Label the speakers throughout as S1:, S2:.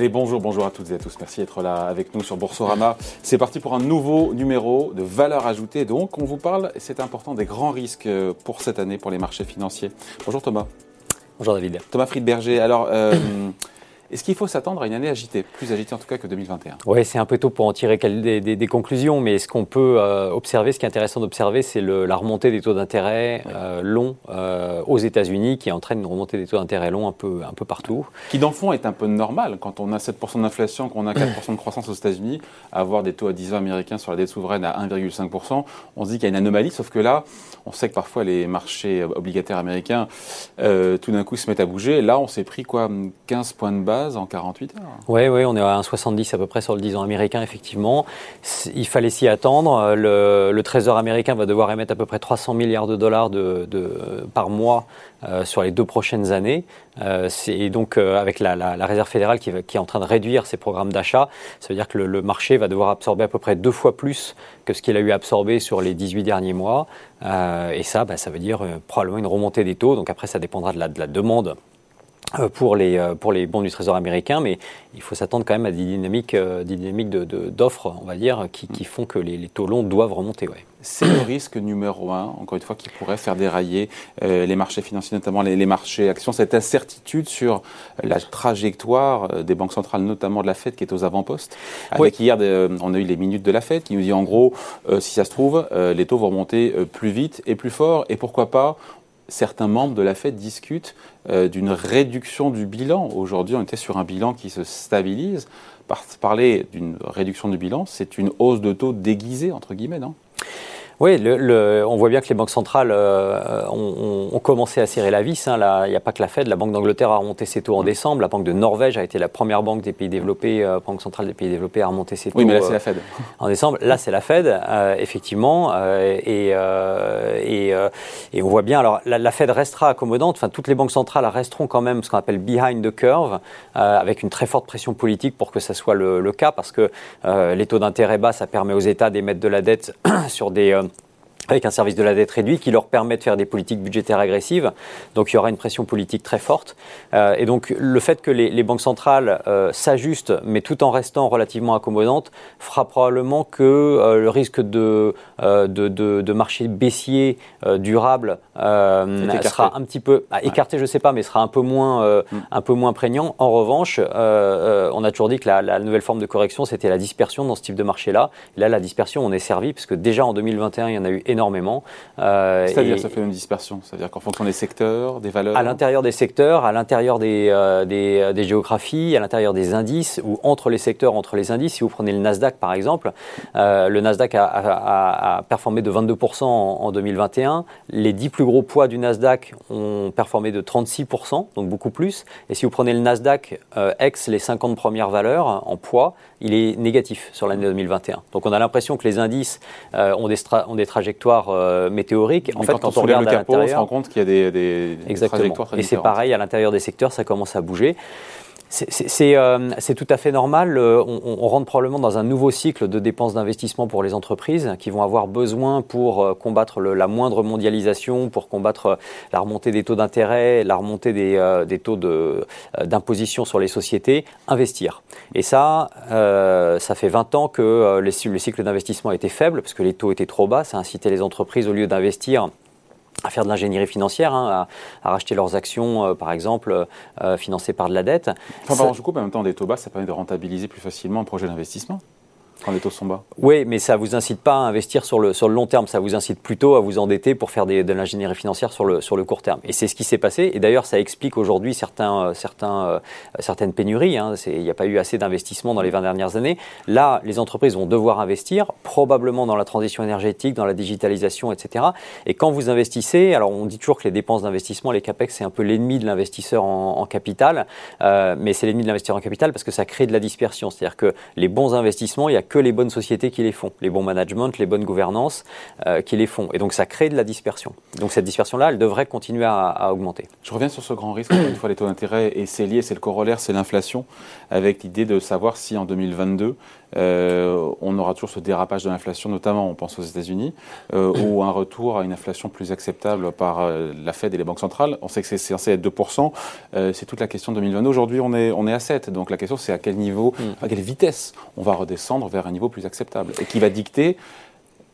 S1: Allez, bonjour, bonjour à toutes et à tous. Merci d'être là avec nous sur Boursorama. C'est parti pour un nouveau numéro de valeur ajoutée. Donc, on vous parle, c'est important, des grands risques euh, pour cette année pour les marchés financiers. Bonjour Thomas.
S2: Bonjour David.
S1: Thomas Friedberger. Alors, euh, Est-ce qu'il faut s'attendre à une année agitée, plus agitée en tout cas que 2021
S2: Oui, c'est un peu tôt pour en tirer des, des, des conclusions, mais ce qu'on peut euh, observer, ce qui est intéressant d'observer, c'est la remontée des taux d'intérêt euh, longs euh, aux États-Unis qui entraîne une remontée des taux d'intérêt longs un peu, un peu partout.
S1: Qui, dans le fond, est un peu normal. Quand on a 7% d'inflation, qu'on a 4% de croissance aux États-Unis, avoir des taux à 10 ans américains sur la dette souveraine à 1,5%, on se dit qu'il y a une anomalie, sauf que là, on sait que parfois les marchés obligataires américains, tout d'un coup, se mettent à bouger. Là, on s'est pris quoi? 15 points de base en 48 heures.
S2: Oui, on est à 1,70 à peu près sur le 10 ans américain, effectivement. Il fallait s'y attendre. Le, Trésor américain va devoir émettre à peu près 300 milliards de dollars de, par mois euh, sur les deux prochaines années. Euh, et donc, euh, avec la, Réserve fédérale qui, est en train de réduire ses programmes d'achat, ça veut dire que le, marché va devoir absorber à peu près deux fois plus que ce qu'il a eu absorbé sur les 18 derniers mois. et ça, bah, ça veut dire probablement une remontée des taux. Donc après, ça dépendra de la, de la demande euh, pour les, euh, pour les bons du Trésor américain, mais il faut s'attendre quand même à des dynamiques, euh, des dynamiques d'offres, on va dire, qui, qui font que les, taux longs doivent remonter. Ouais.
S1: C'est le risque numéro un, encore une fois, qui pourrait faire dérailler les marchés financiers, notamment les, marchés actions, cette incertitude sur la trajectoire des banques centrales, notamment de la Fed, qui est aux avant-postes. Avec hier, on a eu les minutes de la Fed qui nous dit en gros, si ça se trouve, les taux vont remonter plus vite et plus fort, et pourquoi pas, certains membres de la Fed discutent euh, d'une réduction du bilan. Aujourd'hui, on était sur un bilan qui se stabilise. parler d'une réduction du bilan, c'est une hausse de taux déguisée, entre guillemets, non?
S2: Oui, le, on voit bien que les banques centrales euh, ont, commencé à serrer la vis. Hein. il n'y a pas que la Fed. La Banque d'Angleterre a remonté ses taux en mm. décembre. La Banque de Norvège a été la première banque des pays développés, euh, banque centrale des pays développés, à remonter ses taux.
S1: Oui, mais là c'est la Fed.
S2: Euh, en décembre, là c'est la Fed, effectivement. Et, et, et, on voit bien. Alors la, Fed restera accommodante. Enfin, toutes les banques centrales resteront quand même ce qu'on appelle behind the curve, avec une très forte pression politique pour que ça soit le, le cas, parce que les taux d'intérêt bas, ça permet aux États d'émettre de la dette sur des avec un service de la dette réduit qui leur permet de faire des politiques budgétaires agressives. Donc il y aura une pression politique très forte. Euh, et donc le fait que les, banques centrales euh, s'ajustent, mais tout en restant relativement accommodantes, fera probablement que euh, le risque de, de, de, marché baissier durable sera un petit peu bah, écarté, je ne sais pas, mais sera un peu moins, mm. un peu moins prégnant. En revanche, on a toujours dit que la, la nouvelle forme de correction, c'était la dispersion dans ce type de marché-là. Là, la dispersion, on est servi, puisque déjà en 2021, il y en a eu énormément énormément.
S1: Euh, C'est-à-dire, ça fait une dispersion C'est-à-dire qu'en fonction des secteurs, des valeurs
S2: À l'intérieur des secteurs, à l'intérieur des, euh, euh, des, géographies, à l'intérieur des indices, ou entre les secteurs, entre les indices. Si vous prenez le Nasdaq, par exemple, le Nasdaq a, performé de 22% en, 2021. Les 10 plus gros poids du Nasdaq ont performé de 36%, donc beaucoup plus. Et si vous prenez le Nasdaq ex les 50 premières valeurs en poids, il est négatif sur l'année 2021. Donc on a l'impression que les indices ont, des ont des trajectoires euh, météorique.
S1: En fait, quand, on, regarde le capot, on se rend compte qu'il y a des, des,
S2: trajectoires très Et c'est pareil, à l'intérieur des secteurs, ça commence à bouger. Euh, c'est tout à fait normal. Euh, on, rentre probablement dans un nouveau cycle de dépenses d'investissement pour les entreprises qui vont avoir besoin pour combattre la moindre mondialisation, pour combattre la remontée des taux d'intérêt, la remontée des, des taux d'imposition sur les sociétés, investir. Et ça, ça fait 20 ans que le cycle d'investissement était faible parce que les taux étaient trop bas. Ça incitait les entreprises, au lieu d'investir, à faire de l'ingénierie financière, hein, à, racheter leurs actions, euh, par exemple, euh, financées par de la dette.
S1: Enfin, par je coupe, en même temps, des taux bas, ça permet de rentabiliser plus facilement un projet d'investissement quand les taux sont bas.
S2: Oui, mais ça ne vous incite pas à investir sur le, sur le long terme, ça vous incite plutôt à vous endetter pour faire de l'ingénierie financière sur le, sur le court terme. Et c'est ce qui s'est passé, et d'ailleurs ça explique aujourd'hui certains, euh, certains, euh, certaines pénuries, hein. il n'y a pas eu assez d'investissement dans les 20 dernières années. Là, les entreprises vont devoir investir, probablement dans la transition énergétique, dans la digitalisation, etc. Et quand vous investissez, alors on dit toujours que les dépenses d'investissement, les CAPEX, c'est un peu l'ennemi de l'investisseur en, capital, euh, mais c'est l'ennemi de l'investisseur en capital parce que ça crée de la dispersion. C'est-à-dire que les bons investissements, il y a que les bonnes sociétés qui les font, les bons management, les bonnes gouvernances qui les font. Et donc ça crée de la dispersion. Donc cette dispersion-là, elle devrait continuer à, augmenter.
S1: Je reviens sur ce grand risque, une fois les taux d'intérêt, et c'est lié, c'est le corollaire, c'est l'inflation, avec l'idée de savoir si en 2022, euh, on aura toujours ce dérapage de l'inflation, notamment on pense aux États-Unis, euh, ou un retour à une inflation plus acceptable par euh, la Fed et les banques centrales. On sait que c'est censé être 2%, c'est toute la question de 2022. Aujourd'hui, on est, on est à 7, donc la question c'est à quel niveau, mm. à quelle vitesse on va redescendre vers un niveau plus acceptable, et qui va dicter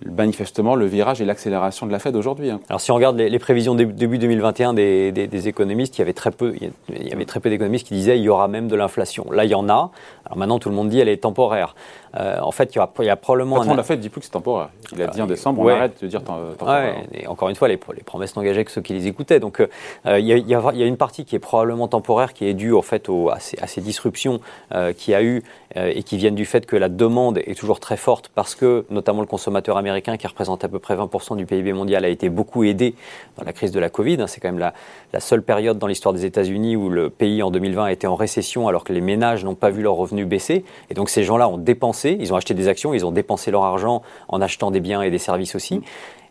S1: manifestement le virage et l'accélération de la Fed aujourd'hui. Hein.
S2: Alors si on regarde les, prévisions début 2021 des, des, économistes, il y avait très peu, il y avait très peu d'économistes qui disaient il y aura même de l'inflation. Là, il y en a. Alors maintenant, tout le monde dit elle est temporaire. Euh, en fait, il y, aura, il y a probablement.
S1: Le la Fed dit plus que c'est temporaire. Il a dit en décembre, on arrête de dire temporaire.
S2: et encore une fois, les, les promesses n'engageaient que ceux qui les écoutaient. Donc, euh, il, y a, il, y a, une partie qui est probablement temporaire, qui est due en fait au, à, ces, à, ces, disruptions euh, qu'il y a eu et qui viennent du fait que la demande est toujours très forte parce que, notamment le consommateur américain, qui représente à peu près 20% du PIB mondial, a été beaucoup aidé dans la crise de la Covid. C'est quand même la, la seule période dans l'histoire des États-Unis où le pays en 2020 a été en récession alors que les ménages n'ont pas vu leurs revenus baisser. Et donc ces gens-là ont dépensé, ils ont acheté des actions, ils ont dépensé leur argent en achetant des biens et des services aussi.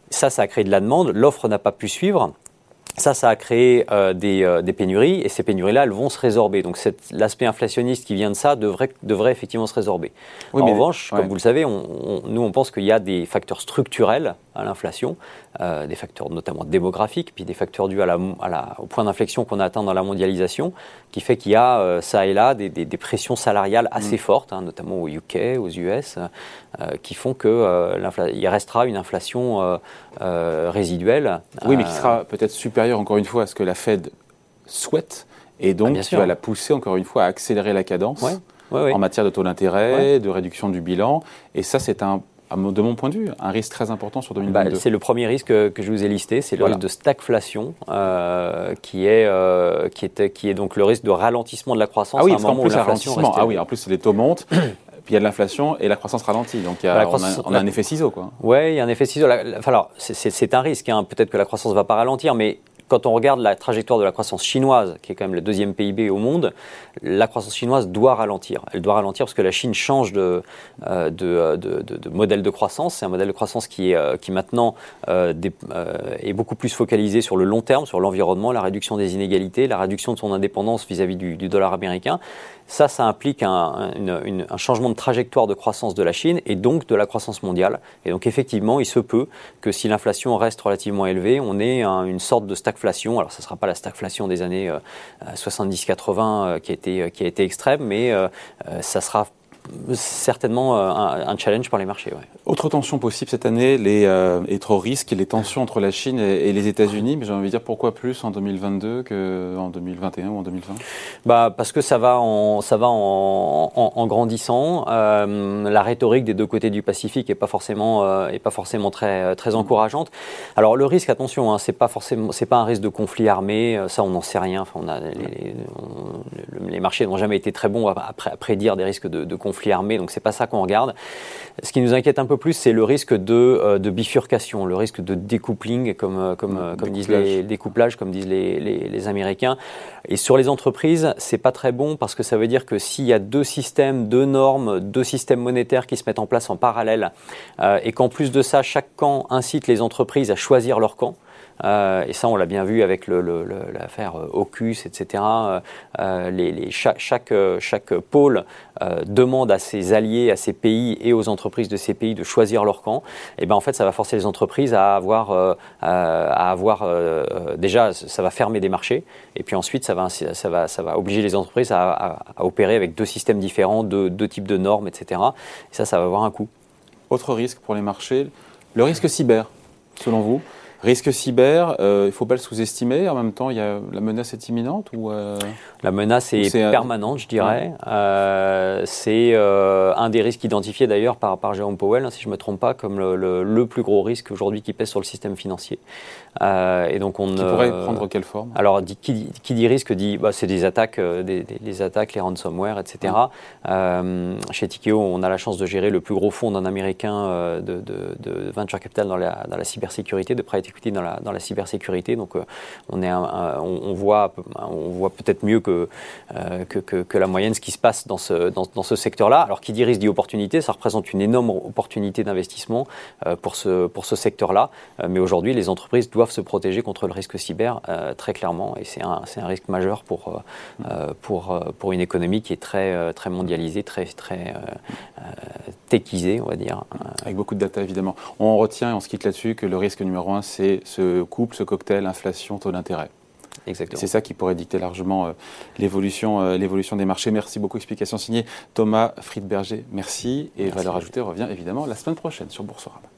S2: Ça, ça a créé de la demande. L'offre n'a pas pu suivre. Ça, ça a créé euh, euh, des, pénuries et ces pénuries-là, elles vont se résorber. Donc l'aspect inflationniste qui vient de ça devrait, devrait effectivement se résorber. en revanche, comme vous le savez, nous, on pense qu'il y a des facteurs structurels à l'inflation, euh, des facteurs notamment démographiques, puis des facteurs dus à la, au point d'inflexion qu'on a atteint dans la mondialisation, qui fait qu'il y a ça et là des, pressions salariales assez mm. fortes, hein, notamment au UK, aux US, qui font qu'il restera une inflation résiduelle.
S1: Oui, mais qui sera peut-être supérieure encore une fois, à ce que la Fed souhaite, et donc ah, va la pousser, encore une fois, à accélérer la cadence en matière de taux d'intérêt, de réduction du bilan. Et ça, c'est un de mon point de vue, un risque très important sur 2022.
S2: Bah, c'est le premier risque que, je vous ai listé, c'est le risque de stagflation, euh, qui, est, euh, qui, était, qui est donc le risque de ralentissement de la croissance.
S1: Ah oui, à un plus, ralentissement. Ah oui, en plus, les taux montent. Puis il y a de l'inflation et la croissance ralentit. Donc il y a, on, a, un effet ciseau.
S2: Oui, il y a un effet ciseau. Alors, c'est un risque. Hein. Peut-être que la croissance ne va pas ralentir, mais quand on regarde la trajectoire de la croissance chinoise, qui est quand même le deuxième PIB au monde, la croissance chinoise doit ralentir. Elle doit ralentir parce que la Chine change de, euh, de, modèle de croissance. C'est un modèle de croissance qui, est, euh, maintenant euh, est beaucoup plus focalisé sur le long terme, sur l'environnement, la réduction des inégalités, la réduction de son indépendance vis-à-vis du, dollar américain. Ça, ça implique un, changement de trajectoire de croissance de la Chine et donc de la croissance mondiale. Et donc effectivement, il se peut que si l'inflation reste relativement élevée, on ait une sorte de stagflation. Alors, ce ne sera pas la stagflation des années 70-80 qui, a été, qui a été extrême, mais ça sera certainement euh, un, challenge pour les marchés.
S1: Autre tension possible cette année, les, euh, et trop risques, les tensions entre la Chine et, les États-Unis. Mais j'ai envie de dire pourquoi plus en 2022 qu'en 2021 ou en 2020
S2: bah, Parce que ça va en, ça va en, en, grandissant. Euh, la rhétorique des deux côtés du Pacifique n'est pas forcément, est pas forcément très, très encourageante. Alors le risque, attention, hein, c'est pas forcément, c'est pas un risque de conflit armé. Ça, on n'en sait rien. Enfin, on a, les, les, marchés n'ont jamais été très bons à, à, prédire des risques de, de conflit conflit armé, donc c'est pas ça qu'on regarde. Ce qui nous inquiète un peu plus, c'est le risque de, euh, de, bifurcation, le risque de découpling, comme, euh, comme, euh, comme disent les découplages, comme disent les, les, Américains. Et sur les entreprises, c'est pas très bon parce que ça veut dire que s'il y a deux systèmes, deux normes, deux systèmes monétaires qui se mettent en place en parallèle, et qu'en plus de ça, chaque camp incite les entreprises à choisir leur camp, et ça, on l'a bien vu avec l'affaire le, Ocus, etc. Euh, les, chaque, chaque, pôle euh, demande à ses alliés, à ses pays et aux entreprises de ces pays de choisir leur camp. Et ben en fait, ça va forcer les entreprises à avoir, à avoir déjà, ça va fermer des marchés. Et puis ensuite, ça va, ça va, ça va obliger les entreprises à, opérer avec deux systèmes différents, deux, deux types de normes, etc. Et ça, ça va avoir un coût.
S1: Autre risque pour les marchés, le risque cyber, selon vous? Risque cyber, euh, il ne faut pas le sous-estimer. En même temps, il y a, la menace est imminente ou euh,
S2: La menace est, permanente, je dirais. Euh, c'est un des risques identifiés d'ailleurs par, par Jérôme Powell, hein, si je ne me trompe pas, comme le, le, plus gros risque aujourd'hui qui pèse sur le système financier.
S1: et donc on, qui pourrait prendre quelle forme?
S2: Alors, qui, qui, dit risque dit bah, c'est des attaques, des, des, attaques, les ransomware, etc. chez Tikeo, on a la chance de gérer le plus gros fonds d'un Américain de, de, de, venture capital dans la, dans la cybersécurité, de private equity dans la, dans la cybersécurité. Donc on, est on, voit, on voit peut-être mieux que, que, que, la moyenne ce qui se passe dans ce, dans, dans ce secteur-là. Alors qui dit risque dit opportunité, ça représente une énorme opportunité d'investissement pour ce, pour ce secteur-là. mais aujourd'hui, les entreprises doivent se protéger contre le risque cyber très clairement et c'est un, un, risque majeur pour, pour, pour une économie qui est très, très mondialisée, très, très techisée, on va dire.
S1: Avec beaucoup de data, évidemment. On retient, et on se quitte là-dessus, que le risque numéro un, c'est ce couple, ce cocktail, inflation, taux d'intérêt.
S2: Exactement.
S1: C'est ça qui pourrait dicter largement euh, l'évolution, euh, l'évolution des marchés. Merci beaucoup. Explication signée Thomas Friedberger. Merci. Et valeur ajoutée revient évidemment la semaine prochaine sur Boursorama.